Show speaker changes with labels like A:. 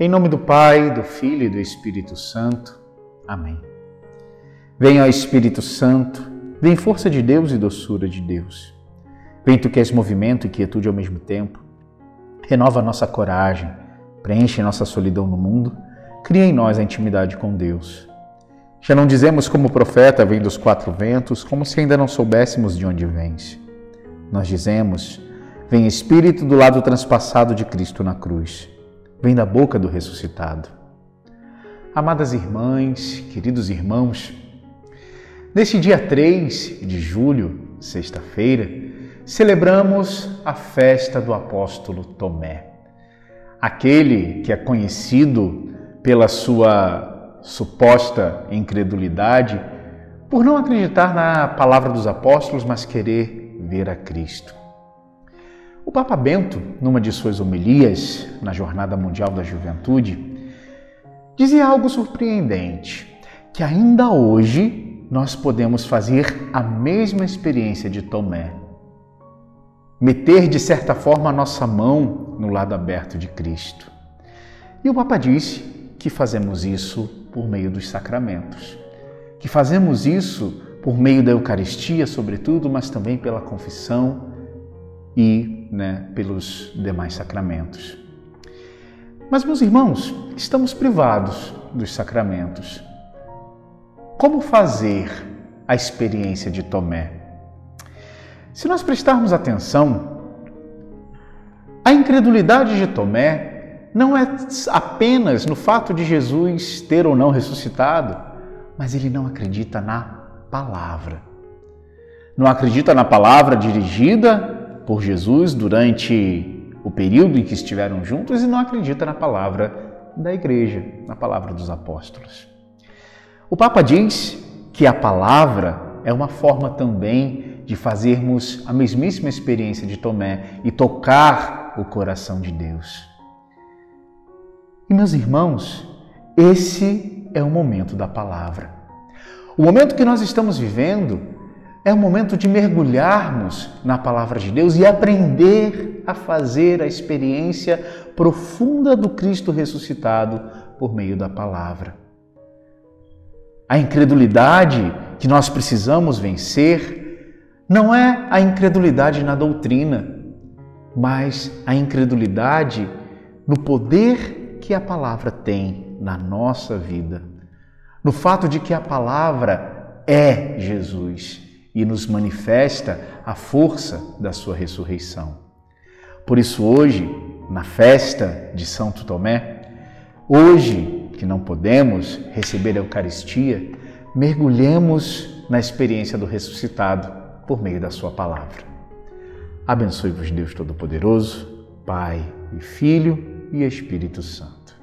A: Em nome do Pai, do Filho e do Espírito Santo. Amém. Venha, Espírito Santo, vem força de Deus e doçura de Deus. Vem tu que és movimento e quietude ao mesmo tempo. Renova nossa coragem, preenche nossa solidão no mundo, cria em nós a intimidade com Deus. Já não dizemos como o profeta vem dos quatro ventos, como se ainda não soubéssemos de onde vens. Nós dizemos, vem Espírito do lado transpassado de Cristo na cruz vem da boca do ressuscitado. Amadas irmãs, queridos irmãos, neste dia 3 de julho, sexta-feira, celebramos a festa do apóstolo Tomé, aquele que é conhecido pela sua suposta incredulidade, por não acreditar na palavra dos apóstolos, mas querer ver a Cristo. O Papa Bento, numa de suas homilias na Jornada Mundial da Juventude, dizia algo surpreendente, que ainda hoje nós podemos fazer a mesma experiência de Tomé. Meter de certa forma a nossa mão no lado aberto de Cristo. E o Papa disse que fazemos isso por meio dos sacramentos, que fazemos isso por meio da Eucaristia, sobretudo, mas também pela confissão e né, pelos demais sacramentos. Mas, meus irmãos, estamos privados dos sacramentos. Como fazer a experiência de Tomé? Se nós prestarmos atenção, a incredulidade de Tomé não é apenas no fato de Jesus ter ou não ressuscitado, mas ele não acredita na palavra. Não acredita na palavra dirigida por Jesus durante o período em que estiveram juntos e não acredita na palavra da igreja, na palavra dos apóstolos. O Papa diz que a palavra é uma forma também de fazermos a mesmíssima experiência de Tomé e tocar o coração de Deus. E meus irmãos, esse é o momento da palavra. O momento que nós estamos vivendo é o momento de mergulharmos na palavra de Deus e aprender a fazer a experiência profunda do Cristo ressuscitado por meio da palavra. A incredulidade que nós precisamos vencer não é a incredulidade na doutrina, mas a incredulidade no poder que a palavra tem na nossa vida, no fato de que a palavra é Jesus e nos manifesta a força da sua ressurreição. Por isso, hoje, na festa de Santo Tomé, hoje que não podemos receber a Eucaristia, mergulhemos na experiência do ressuscitado por meio da Sua palavra. Abençoe-vos, Deus Todo-Poderoso, Pai e Filho e Espírito Santo.